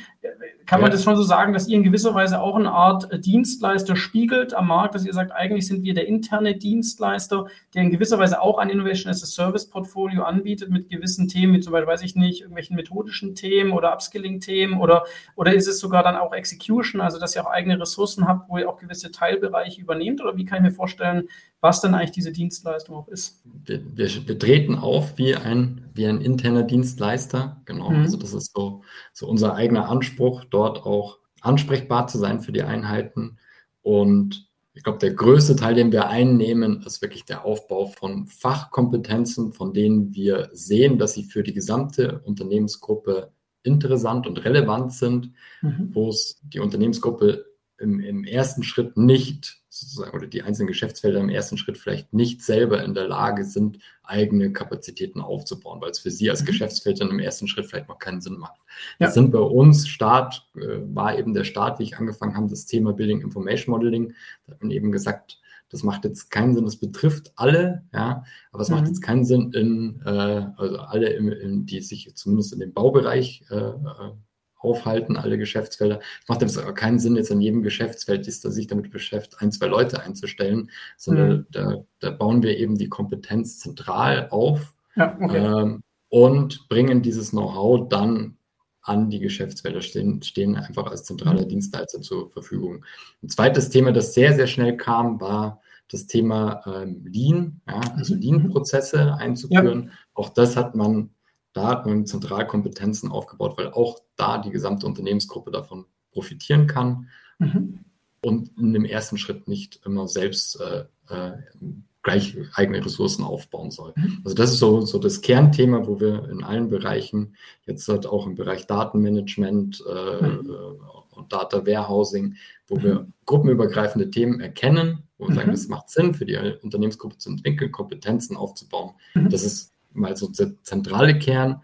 Kann ja. man das schon so sagen, dass ihr in gewisser Weise auch eine Art äh, Dienstleister spiegelt am Markt, dass ihr sagt, eigentlich sind wir der interne Dienstleister, der in gewisser Weise auch ein Innovation as a Service Portfolio anbietet mit gewissen Themen, wie zum Beispiel, weiß ich nicht, irgendwelchen methodischen Themen oder Upskilling-Themen oder, oder ist es sogar dann auch Execution, also dass ihr auch eigene Ressourcen habt, wo ihr auch gewisse Teilbereiche übernehmt oder wie kann ich mir vorstellen, was denn eigentlich diese Dienstleistung auch ist? Wir, wir, wir treten auf wie ein, wie ein interner Dienstleister, genau. Mhm. Also das ist so, so unser eigener Anspruch, dort auch ansprechbar zu sein für die Einheiten. Und ich glaube, der größte Teil, den wir einnehmen, ist wirklich der Aufbau von Fachkompetenzen, von denen wir sehen, dass sie für die gesamte Unternehmensgruppe interessant und relevant sind, mhm. wo es die Unternehmensgruppe im, im ersten Schritt nicht sozusagen oder die einzelnen Geschäftsfelder im ersten Schritt vielleicht nicht selber in der Lage sind, eigene Kapazitäten aufzubauen, weil es für sie als mhm. Geschäftsfeld dann im ersten Schritt vielleicht noch keinen Sinn macht. Ja. Das sind bei uns Start, äh, war eben der Start, wie ich angefangen habe, das Thema Building Information Modeling. Da hat man eben gesagt, das macht jetzt keinen Sinn, das betrifft alle, ja, aber es mhm. macht jetzt keinen Sinn in, äh, also alle, in, in, die sich zumindest in dem Baubereich äh, äh aufhalten, alle Geschäftsfelder. Es macht aber keinen Sinn, jetzt an jedem Geschäftsfeld, die sich damit beschäftigt, ein, zwei Leute einzustellen, sondern mhm. da, da, bauen wir eben die Kompetenz zentral auf ja, okay. ähm, und bringen dieses Know-how dann an die Geschäftsfelder, stehen, stehen einfach als zentraler mhm. Dienstleister zur Verfügung. Ein zweites Thema, das sehr, sehr schnell kam, war das Thema ähm, Lean, ja, also mhm. Lean-Prozesse einzuführen. Ja. Auch das hat man da hat man Zentralkompetenzen aufgebaut, weil auch da die gesamte Unternehmensgruppe davon profitieren kann mhm. und in dem ersten Schritt nicht immer selbst äh, äh, gleich eigene Ressourcen aufbauen soll. Mhm. Also das ist so, so das Kernthema, wo wir in allen Bereichen, jetzt halt auch im Bereich Datenmanagement äh, mhm. Äh, und Data Warehousing, wo mhm. wir gruppenübergreifende Themen erkennen, wo wir sagen, es mhm. macht Sinn für die Unternehmensgruppe zu entwickeln, Kompetenzen aufzubauen. Mhm. Das ist mal so der zentrale Kern.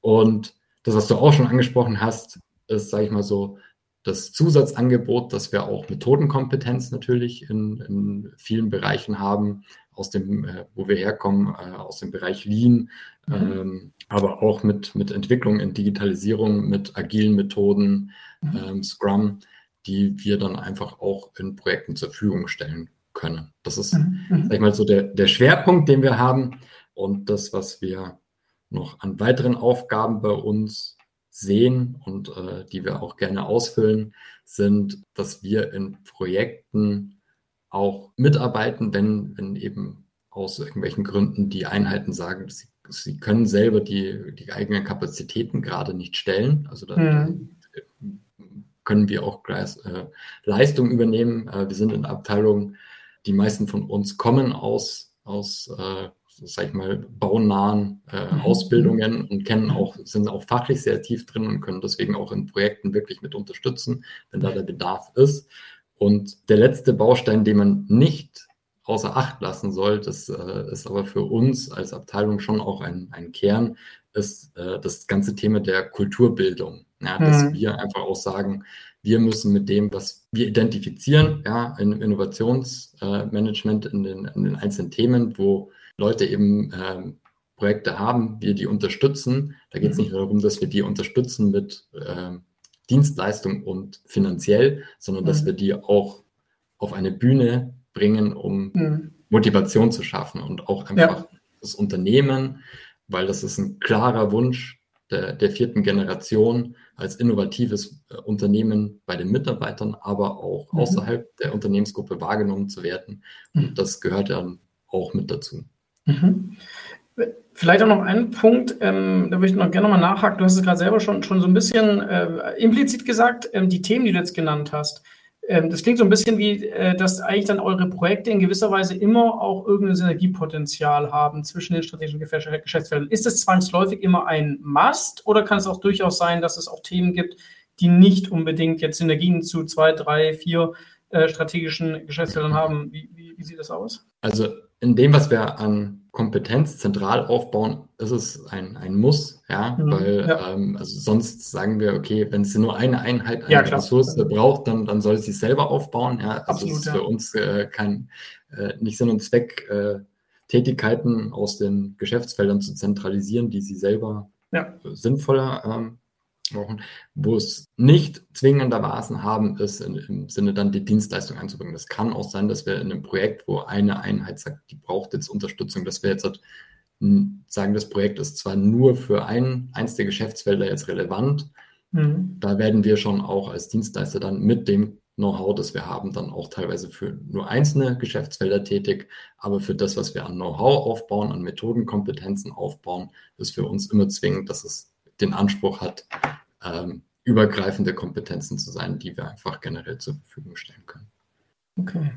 Und das, was du auch schon angesprochen hast, ist, sage ich mal so, das Zusatzangebot, dass wir auch Methodenkompetenz natürlich in, in vielen Bereichen haben, aus dem, äh, wo wir herkommen, äh, aus dem Bereich Lean, mhm. ähm, aber auch mit, mit Entwicklung in Digitalisierung, mit agilen Methoden, mhm. ähm, Scrum, die wir dann einfach auch in Projekten zur Verfügung stellen können. Das ist, mhm. mhm. sag ich mal, so der, der Schwerpunkt, den wir haben. Und das, was wir noch an weiteren Aufgaben bei uns sehen und äh, die wir auch gerne ausfüllen, sind, dass wir in Projekten auch mitarbeiten, wenn, wenn eben aus irgendwelchen Gründen die Einheiten sagen, sie sie können selber die, die eigenen Kapazitäten gerade nicht stellen. Also da mhm. können wir auch äh, Leistung übernehmen. Äh, wir sind in der Abteilung, die meisten von uns kommen aus, aus äh, sag ich mal, baunahen äh, mhm. Ausbildungen und kennen auch, sind auch fachlich sehr tief drin und können deswegen auch in Projekten wirklich mit unterstützen, wenn da der Bedarf ist. Und der letzte Baustein, den man nicht außer Acht lassen soll, das äh, ist aber für uns als Abteilung schon auch ein, ein Kern, ist äh, das ganze Thema der Kulturbildung. Ja, dass mhm. wir einfach auch sagen, wir müssen mit dem, was wir identifizieren, ja, im Innovationsmanagement in, den, in den einzelnen Themen, wo Leute eben ähm, Projekte haben, wir die unterstützen. Da geht es mhm. nicht darum, dass wir die unterstützen mit äh, Dienstleistung und finanziell, sondern mhm. dass wir die auch auf eine Bühne bringen, um mhm. Motivation zu schaffen und auch einfach ja. das Unternehmen, weil das ist ein klarer Wunsch der, der vierten Generation als innovatives äh, Unternehmen bei den Mitarbeitern, aber auch mhm. außerhalb der Unternehmensgruppe wahrgenommen zu werden. Und mhm. das gehört dann auch mit dazu. Mhm. Vielleicht auch noch ein Punkt, ähm, da würde ich noch gerne nochmal nachhaken. Du hast es gerade selber schon, schon so ein bisschen äh, implizit gesagt, ähm, die Themen, die du jetzt genannt hast. Ähm, das klingt so ein bisschen wie, äh, dass eigentlich dann eure Projekte in gewisser Weise immer auch irgendein Synergiepotenzial haben zwischen den strategischen Geschäftsfeldern. Ist es zwangsläufig immer ein Must oder kann es auch durchaus sein, dass es auch Themen gibt, die nicht unbedingt jetzt Synergien zu zwei, drei, vier äh, strategischen Geschäftsfeldern haben? Wie, wie, wie sieht das aus? Also in dem, was wir an Kompetenz zentral aufbauen, ist es ein, ein Muss, ja, mhm, weil ja. Ähm, also sonst sagen wir, okay, wenn es nur eine Einheit, eine ja, Ressource braucht, dann, dann soll es sich selber aufbauen, ja, also Absolut, ist ja. für uns äh, kein, äh, nicht Sinn und Zweck, äh, Tätigkeiten aus den Geschäftsfeldern zu zentralisieren, die sie selber sinnvoller ähm, brauchen. Wo es nicht zwingendermaßen haben, ist in, im Sinne dann die Dienstleistung einzubringen. Das kann auch sein, dass wir in einem Projekt, wo eine Einheit sagt, die braucht jetzt Unterstützung, dass wir jetzt halt sagen, das Projekt ist zwar nur für ein, eins der Geschäftsfelder jetzt relevant, mhm. da werden wir schon auch als Dienstleister dann mit dem Know-how, das wir haben, dann auch teilweise für nur einzelne Geschäftsfelder tätig. Aber für das, was wir an Know-how aufbauen, an Methodenkompetenzen aufbauen, ist für uns immer zwingend, dass es den Anspruch hat, ähm, übergreifende Kompetenzen zu sein, die wir einfach generell zur Verfügung stellen können. Okay.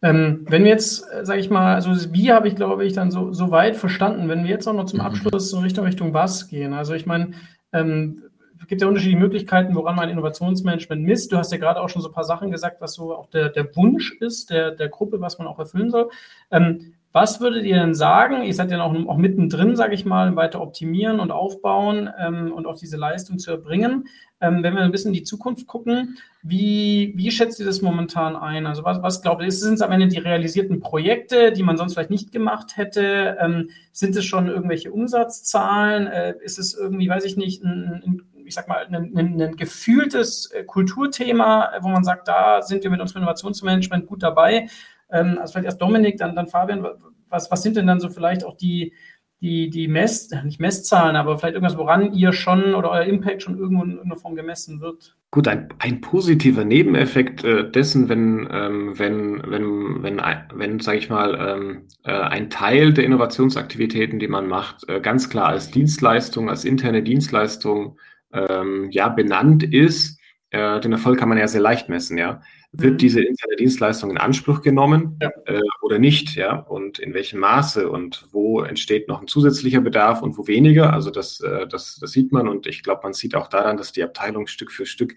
Ähm, wenn wir jetzt, äh, sage ich mal, also wie habe ich, glaube ich, dann so, so weit verstanden, wenn wir jetzt auch noch zum mhm. Abschluss so Richtung Richtung was gehen. Also ich meine, ähm, es gibt ja unterschiedliche Möglichkeiten, woran man Innovationsmanagement misst. Du hast ja gerade auch schon so ein paar Sachen gesagt, was so auch der, der Wunsch ist der, der Gruppe, was man auch erfüllen soll. Ähm, was würdet ihr denn sagen? Ihr seid ja auch, auch mittendrin, sage ich mal, weiter optimieren und aufbauen ähm, und auch diese Leistung zu erbringen. Ähm, wenn wir ein bisschen in die Zukunft gucken, wie, wie schätzt ihr das momentan ein? Also was, was glaubt ihr? Sind es am Ende die realisierten Projekte, die man sonst vielleicht nicht gemacht hätte? Ähm, sind es schon irgendwelche Umsatzzahlen? Äh, ist es irgendwie, weiß ich nicht, ein, ein ich sag mal, ein, ein, ein, gefühltes äh, Kulturthema, wo man sagt, da sind wir mit unserem Innovationsmanagement gut dabei. Ähm, also vielleicht erst Dominik, dann, dann Fabian. Was, was sind denn dann so vielleicht auch die, die, die Mess, nicht Messzahlen, aber vielleicht irgendwas, woran ihr schon oder euer Impact schon irgendwo in irgendeiner Form gemessen wird? Gut, ein, ein positiver Nebeneffekt äh, dessen, wenn, ähm, wenn, wenn, wenn, wenn sage ich mal, ähm, äh, ein Teil der Innovationsaktivitäten, die man macht, äh, ganz klar als Dienstleistung, als interne Dienstleistung ähm, ja benannt ist, äh, den Erfolg kann man ja sehr leicht messen, ja wird mhm. diese interne Dienstleistung in Anspruch genommen ja. äh, oder nicht, ja, und in welchem Maße und wo entsteht noch ein zusätzlicher Bedarf und wo weniger. Also das, äh, das, das sieht man und ich glaube, man sieht auch daran, dass die Abteilung Stück für Stück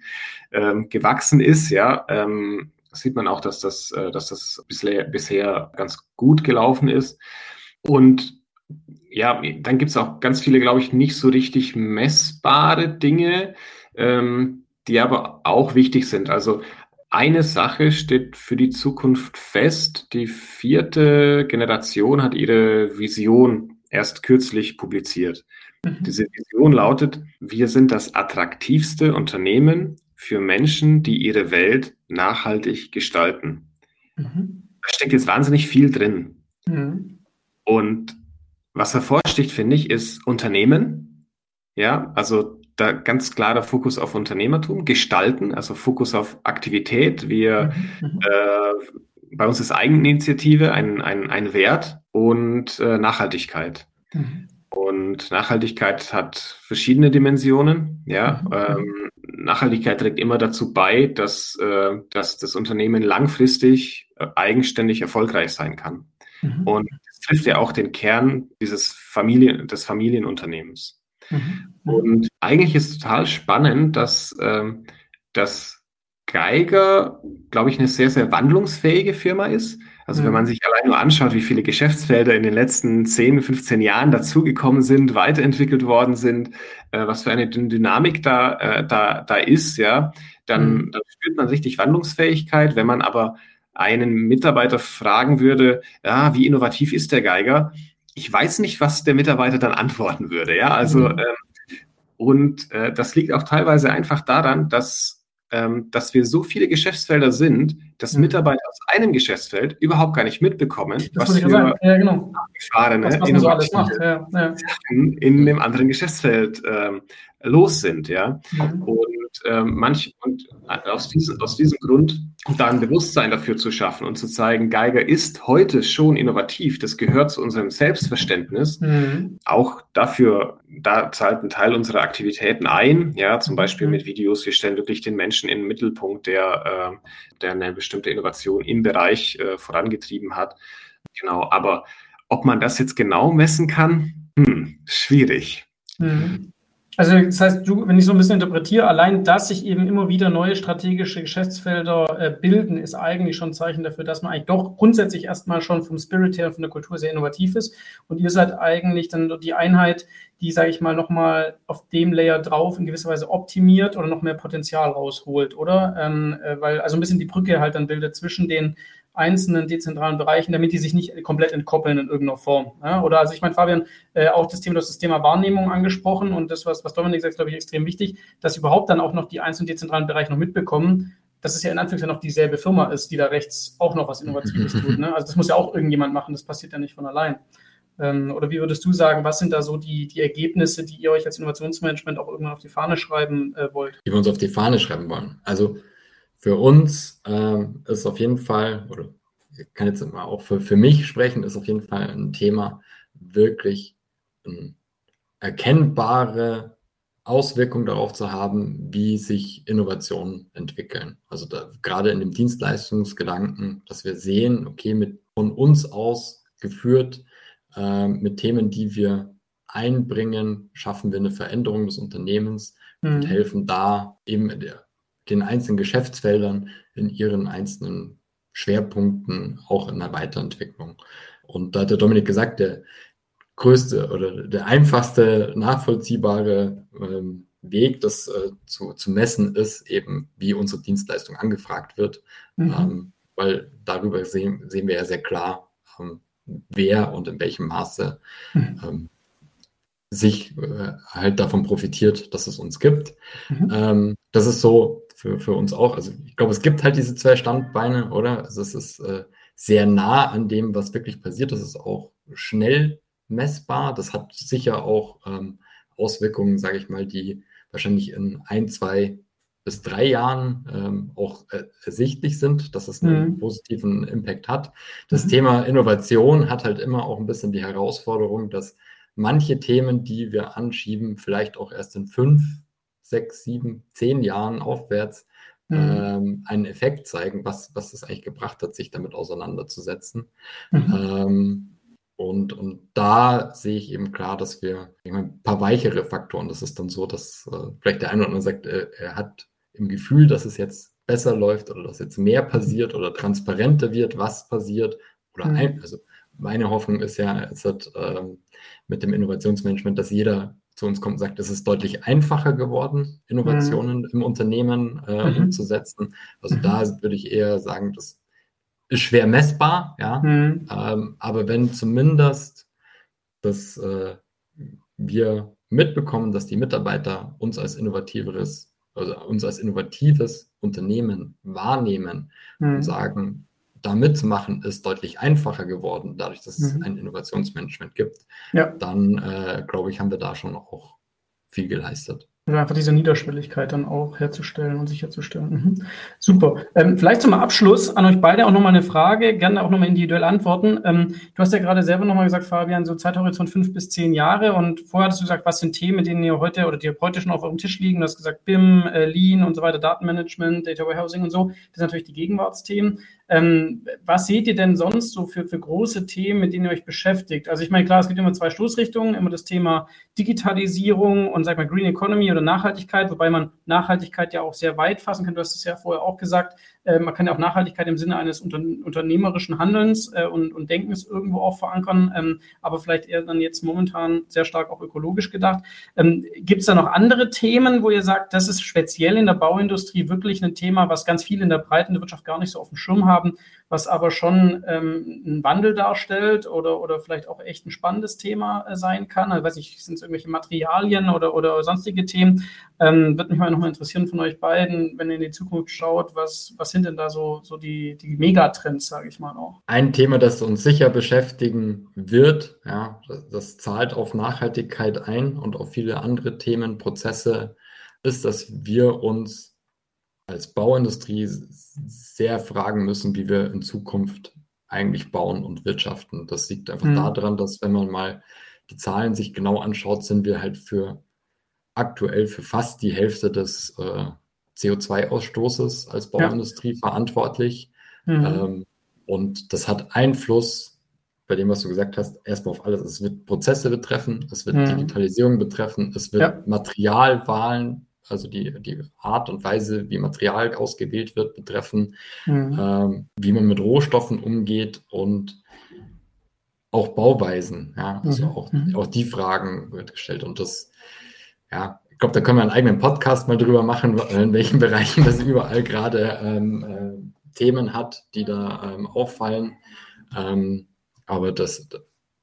ähm, gewachsen ist, ja. Ähm, sieht man auch, dass das, äh, dass das bisher, bisher ganz gut gelaufen ist. Und ja, dann gibt es auch ganz viele, glaube ich, nicht so richtig messbare Dinge, ähm, die aber auch wichtig sind. Also eine Sache steht für die Zukunft fest. Die vierte Generation hat ihre Vision erst kürzlich publiziert. Mhm. Diese Vision lautet, wir sind das attraktivste Unternehmen für Menschen, die ihre Welt nachhaltig gestalten. Mhm. Da steckt jetzt wahnsinnig viel drin. Mhm. Und was hervorsticht, finde ich, ist Unternehmen. Ja, also da ganz klarer Fokus auf Unternehmertum, Gestalten, also Fokus auf Aktivität. Wir, mhm. mhm. äh, bei uns ist Eigeninitiative ein, ein, ein Wert und äh, Nachhaltigkeit. Mhm. Und Nachhaltigkeit hat verschiedene Dimensionen. Ja, mhm. ähm, Nachhaltigkeit trägt immer dazu bei, dass, äh, dass das Unternehmen langfristig äh, eigenständig erfolgreich sein kann. Und das trifft ja auch den Kern dieses Familien, des Familienunternehmens. Mhm. Und eigentlich ist es total spannend, dass, ähm, dass Geiger, glaube ich, eine sehr, sehr wandlungsfähige Firma ist. Also wenn man sich allein nur anschaut, wie viele Geschäftsfelder in den letzten 10, 15 Jahren dazugekommen sind, weiterentwickelt worden sind, äh, was für eine Dynamik da, äh, da, da ist, ja, dann, mhm. dann spürt man richtig Wandlungsfähigkeit. Wenn man aber einen Mitarbeiter fragen würde, ja, wie innovativ ist der Geiger? Ich weiß nicht, was der Mitarbeiter dann antworten würde, ja, also, mhm. ähm, und äh, das liegt auch teilweise einfach daran, dass ähm, dass wir so viele Geschäftsfelder sind, dass mhm. Mitarbeiter aus einem Geschäftsfeld überhaupt gar nicht mitbekommen, das was für ja, genau. abgefahrene was, was so alles macht. Ja, ja. In, in dem anderen Geschäftsfeld ähm, los sind, ja. Mhm. Und ähm, manch und aus diesem, aus diesem Grund da ein Bewusstsein dafür zu schaffen und zu zeigen, Geiger ist heute schon innovativ, das gehört zu unserem Selbstverständnis. Mhm. Auch dafür, da zahlt ein Teil unserer Aktivitäten ein, ja, zum Beispiel mhm. mit Videos, wir stellen wirklich den Menschen in den Mittelpunkt, der, äh, der eine bestimmte Innovation im Bereich äh, vorangetrieben hat. Genau, aber ob man das jetzt genau messen kann, hm, schwierig. Mhm. Also das heißt, du, wenn ich so ein bisschen interpretiere, allein, dass sich eben immer wieder neue strategische Geschäftsfelder äh, bilden, ist eigentlich schon ein Zeichen dafür, dass man eigentlich doch grundsätzlich erstmal schon vom Spirit her und von der Kultur sehr innovativ ist. Und ihr seid eigentlich dann die Einheit, die, sage ich mal, nochmal auf dem Layer drauf in gewisser Weise optimiert oder noch mehr Potenzial rausholt, oder? Ähm, äh, weil also ein bisschen die Brücke halt dann bildet zwischen den einzelnen dezentralen Bereichen, damit die sich nicht komplett entkoppeln in irgendeiner Form. Ja? Oder also ich meine, Fabian, äh, auch das Thema, das, das Thema Wahrnehmung angesprochen und das, was, was Dominik sagt, glaube ich, extrem wichtig, dass überhaupt dann auch noch die einzelnen dezentralen Bereiche noch mitbekommen, dass es ja in Anführungszeichen noch dieselbe Firma ist, die da rechts auch noch was Innovatives tut. Ne? Also das muss ja auch irgendjemand machen, das passiert ja nicht von allein. Ähm, oder wie würdest du sagen, was sind da so die, die Ergebnisse, die ihr euch als Innovationsmanagement auch irgendwann auf die Fahne schreiben äh, wollt? Die wir uns auf die Fahne schreiben wollen. Also für uns ähm, ist auf jeden Fall, oder ich kann jetzt mal auch für, für mich sprechen, ist auf jeden Fall ein Thema, wirklich eine erkennbare Auswirkung darauf zu haben, wie sich Innovationen entwickeln. Also da, gerade in dem Dienstleistungsgedanken, dass wir sehen, okay, mit von uns aus geführt, äh, mit Themen, die wir einbringen, schaffen wir eine Veränderung des Unternehmens mhm. und helfen da eben der, den einzelnen Geschäftsfeldern in ihren einzelnen Schwerpunkten auch in der Weiterentwicklung. Und da hat der Dominik gesagt, der größte oder der einfachste nachvollziehbare ähm, Weg, das äh, zu, zu messen, ist eben, wie unsere Dienstleistung angefragt wird. Mhm. Ähm, weil darüber sehen, sehen wir ja sehr klar, ähm, wer und in welchem Maße mhm. Ähm, sich äh, halt davon profitiert, dass es uns gibt. Mhm. Ähm, das ist so für, für uns auch. Also ich glaube, es gibt halt diese zwei Standbeine, oder? Also es ist äh, sehr nah an dem, was wirklich passiert. Das ist auch schnell messbar. Das hat sicher auch ähm, Auswirkungen, sage ich mal, die wahrscheinlich in ein, zwei bis drei Jahren ähm, auch äh, ersichtlich sind, dass es einen mhm. positiven Impact hat. Das mhm. Thema Innovation hat halt immer auch ein bisschen die Herausforderung, dass manche Themen, die wir anschieben, vielleicht auch erst in fünf, sechs, sieben, zehn Jahren aufwärts mhm. ähm, einen Effekt zeigen, was, was es eigentlich gebracht hat, sich damit auseinanderzusetzen. Mhm. Ähm, und, und da sehe ich eben klar, dass wir meine, ein paar weichere Faktoren, das ist dann so, dass äh, vielleicht der eine oder andere sagt, äh, er hat im Gefühl, dass es jetzt besser läuft oder dass jetzt mehr passiert oder transparenter wird, was passiert. Oder mhm. ein, also meine Hoffnung ist ja, es hat ähm, mit dem Innovationsmanagement, dass jeder zu uns kommt und sagt, es ist deutlich einfacher geworden, Innovationen mhm. im Unternehmen äh, mhm. umzusetzen. Also mhm. da würde ich eher sagen, das ist schwer messbar, ja. Mhm. Ähm, aber wenn zumindest dass äh, wir mitbekommen, dass die Mitarbeiter uns als innovativeres, also uns als innovatives Unternehmen wahrnehmen und mhm. sagen, da mitzumachen, ist deutlich einfacher geworden, dadurch, dass mhm. es ein Innovationsmanagement gibt, ja. dann äh, glaube ich, haben wir da schon auch viel geleistet. Also einfach diese Niederschwelligkeit dann auch herzustellen und sicherzustellen. Mhm. Super. Ähm, vielleicht zum Abschluss an euch beide auch nochmal eine Frage, gerne auch nochmal individuell antworten. Ähm, du hast ja gerade selber nochmal gesagt, Fabian, so Zeithorizont fünf bis zehn Jahre und vorher hast du gesagt, was sind Themen, mit denen ihr heute oder die heute schon auf eurem Tisch liegen? Du hast gesagt BIM, äh, Lean und so weiter, Datenmanagement, Data Warehousing und so. Das sind natürlich die Gegenwartsthemen. Ähm, was seht ihr denn sonst so für, für große Themen, mit denen ihr euch beschäftigt? Also ich meine, klar, es gibt immer zwei Stoßrichtungen, immer das Thema Digitalisierung und sag mal Green Economy oder Nachhaltigkeit, wobei man Nachhaltigkeit ja auch sehr weit fassen kann. Du hast es ja vorher auch gesagt, äh, man kann ja auch Nachhaltigkeit im Sinne eines unter, unternehmerischen Handelns äh, und, und Denkens irgendwo auch verankern, ähm, aber vielleicht eher dann jetzt momentan sehr stark auch ökologisch gedacht. Ähm, Gibt es da noch andere Themen, wo ihr sagt, das ist speziell in der Bauindustrie wirklich ein Thema, was ganz viele in der breiten Wirtschaft gar nicht so auf dem Schirm haben, was aber schon ähm, einen Wandel darstellt oder, oder vielleicht auch echt ein spannendes Thema äh, sein kann. Also weiß ich, sind es irgendwelche Materialien oder, oder sonstige Themen. Ähm, Würde mich mal nochmal interessieren von euch beiden, wenn ihr in die Zukunft schaut, was, was sind denn da so, so die, die Megatrends, sage ich mal auch? Ein Thema, das uns sicher beschäftigen wird, ja, das, das zahlt auf Nachhaltigkeit ein und auf viele andere Themen, Prozesse, ist, dass wir uns als Bauindustrie sehr fragen müssen, wie wir in Zukunft eigentlich bauen und wirtschaften. Das liegt einfach mhm. daran, dass wenn man mal die Zahlen sich genau anschaut, sind wir halt für aktuell für fast die Hälfte des äh, CO2-Ausstoßes als Bauindustrie ja. verantwortlich. Mhm. Ähm, und das hat Einfluss bei dem, was du gesagt hast, erstmal auf alles. Es wird Prozesse betreffen, es wird mhm. Digitalisierung betreffen, es wird ja. Materialwahlen also die, die Art und Weise, wie Material ausgewählt wird, betreffen, mhm. ähm, wie man mit Rohstoffen umgeht und auch Bauweisen. Ja, also mhm. auch, mhm. auch die Fragen wird gestellt. Und das, ja, ich glaube, da können wir einen eigenen Podcast mal drüber machen, in welchen Bereichen das überall gerade ähm, äh, Themen hat, die da ähm, auffallen. Ähm, aber das,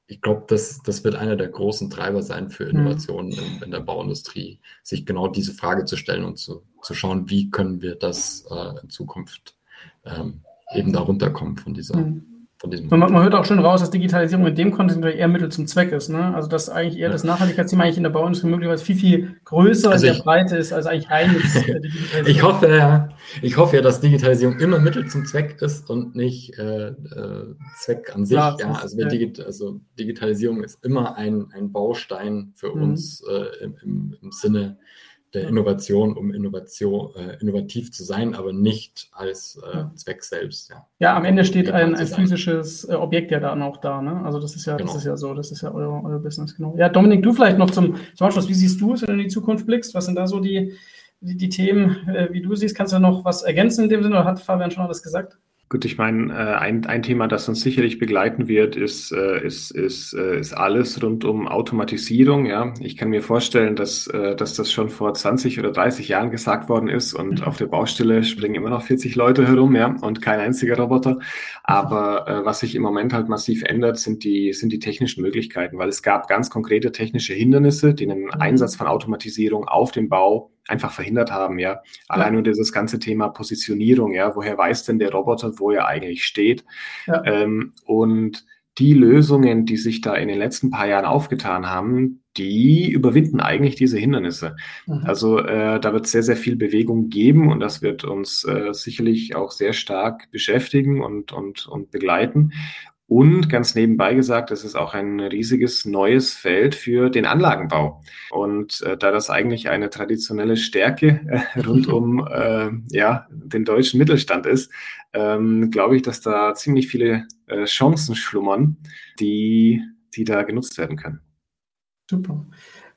ich glaube, das, das wird einer der großen Treiber sein für mhm. Innovationen mhm. in, in, der Bauindustrie, sich genau diese Frage zu stellen und zu, zu schauen, wie können wir das äh, in Zukunft ähm, eben da runterkommen von dieser, mhm von diesem. Man, man, hört auch schon raus, dass Digitalisierung in dem Kontext natürlich eher Mittel zum Zweck ist. Ne? Also dass eigentlich eher ja. das Nachhaltigkeitsthema eigentlich in der Bauindustrie möglicherweise viel, viel größer also in der Breite ist, als eigentlich rein Digitalisierung. ich hoffe ja, ich hoffe ja, dass Digitalisierung immer Mittel zum Zweck ist und nicht äh, äh, Zweck an sich. Ja, ja. Also, ja. Digit also, Digitalisierung ist immer ein, ein Baustein für mhm. uns äh, im, im, im Sinne der Innovation, um Innovation, äh, innovativ zu sein, aber nicht als äh, Zweck selbst. Ja, ja am Ende steht ein, ein physisches äh, Objekt ja dann auch da. Ne? Also das ist ja, genau. das ist ja so, das ist ja euer, euer Business, genau. Ja, Dominik, du vielleicht noch zum, zum Abschluss. Wie siehst du es, wenn du in die Zukunft blickst? Was sind da so die, die, die Themen, äh, wie du siehst? Kannst du noch was ergänzen in dem Sinne oder hat Fabian schon alles gesagt? Gut, ich meine, äh, ein, ein Thema, das uns sicherlich begleiten wird, ist, äh, ist, ist, äh, ist alles rund um Automatisierung. Ja, ich kann mir vorstellen, dass, dass das schon vor 20 oder 30 Jahren gesagt worden ist und mhm. auf der Baustelle springen immer noch 40 Leute herum, ja, und kein einziger Roboter. Aber was sich im Moment halt massiv ändert, sind die, sind die technischen Möglichkeiten, weil es gab ganz konkrete technische Hindernisse, die einen mhm. Einsatz von Automatisierung auf dem Bau einfach verhindert haben, ja. Allein nur dieses ganze Thema Positionierung, ja, woher weiß denn der Roboter, wo er eigentlich steht? Ja. Ähm, und die Lösungen, die sich da in den letzten paar Jahren aufgetan haben, die überwinden eigentlich diese Hindernisse. Mhm. Also äh, da wird sehr, sehr viel Bewegung geben und das wird uns äh, sicherlich auch sehr stark beschäftigen und, und, und begleiten. Und ganz nebenbei gesagt, es ist auch ein riesiges neues Feld für den Anlagenbau. Und äh, da das eigentlich eine traditionelle Stärke äh, rund um äh, ja, den deutschen Mittelstand ist, ähm, glaube ich, dass da ziemlich viele äh, Chancen schlummern, die, die da genutzt werden können. Super.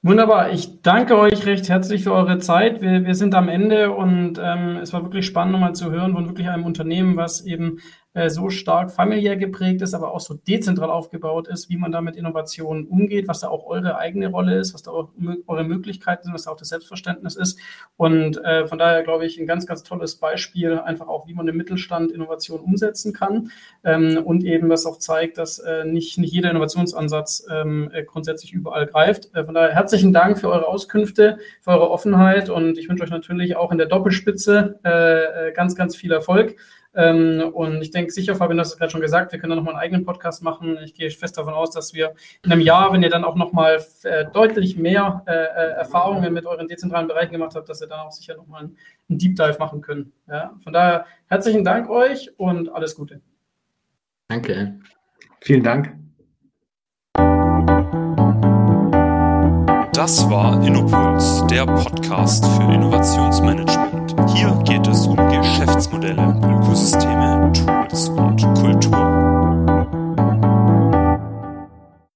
Wunderbar. Ich danke euch recht herzlich für eure Zeit. Wir, wir sind am Ende und ähm, es war wirklich spannend, nochmal zu hören von wirklich einem Unternehmen, was eben äh, so stark familiär geprägt ist, aber auch so dezentral aufgebaut ist, wie man da mit Innovationen umgeht, was da auch eure eigene Rolle ist, was da auch eure Möglichkeiten sind, was da auch das Selbstverständnis ist. Und äh, von daher glaube ich, ein ganz, ganz tolles Beispiel, einfach auch, wie man im Mittelstand Innovation umsetzen kann ähm, und eben was auch zeigt, dass äh, nicht, nicht jeder Innovationsansatz ähm, äh, grundsätzlich überall greift. Äh, von daher herzlichen Dank für eure Auskünfte, für eure Offenheit und ich wünsche euch natürlich auch in der Doppelspitze ganz, ganz viel Erfolg und ich denke sicher, Fabian, du hast es gerade schon gesagt, wir können da nochmal einen eigenen Podcast machen. Ich gehe fest davon aus, dass wir in einem Jahr, wenn ihr dann auch nochmal äh, deutlich mehr äh, äh, Erfahrungen mit euren dezentralen Bereichen gemacht habt, dass wir dann auch sicher nochmal einen, einen Deep Dive machen können. Ja? Von daher herzlichen Dank euch und alles Gute. Danke. Vielen Dank. Das war Innopuls, der Podcast für Innovationsmanagement. Hier geht es um Geschäftsmodelle, Ökosysteme, Tools und Kultur.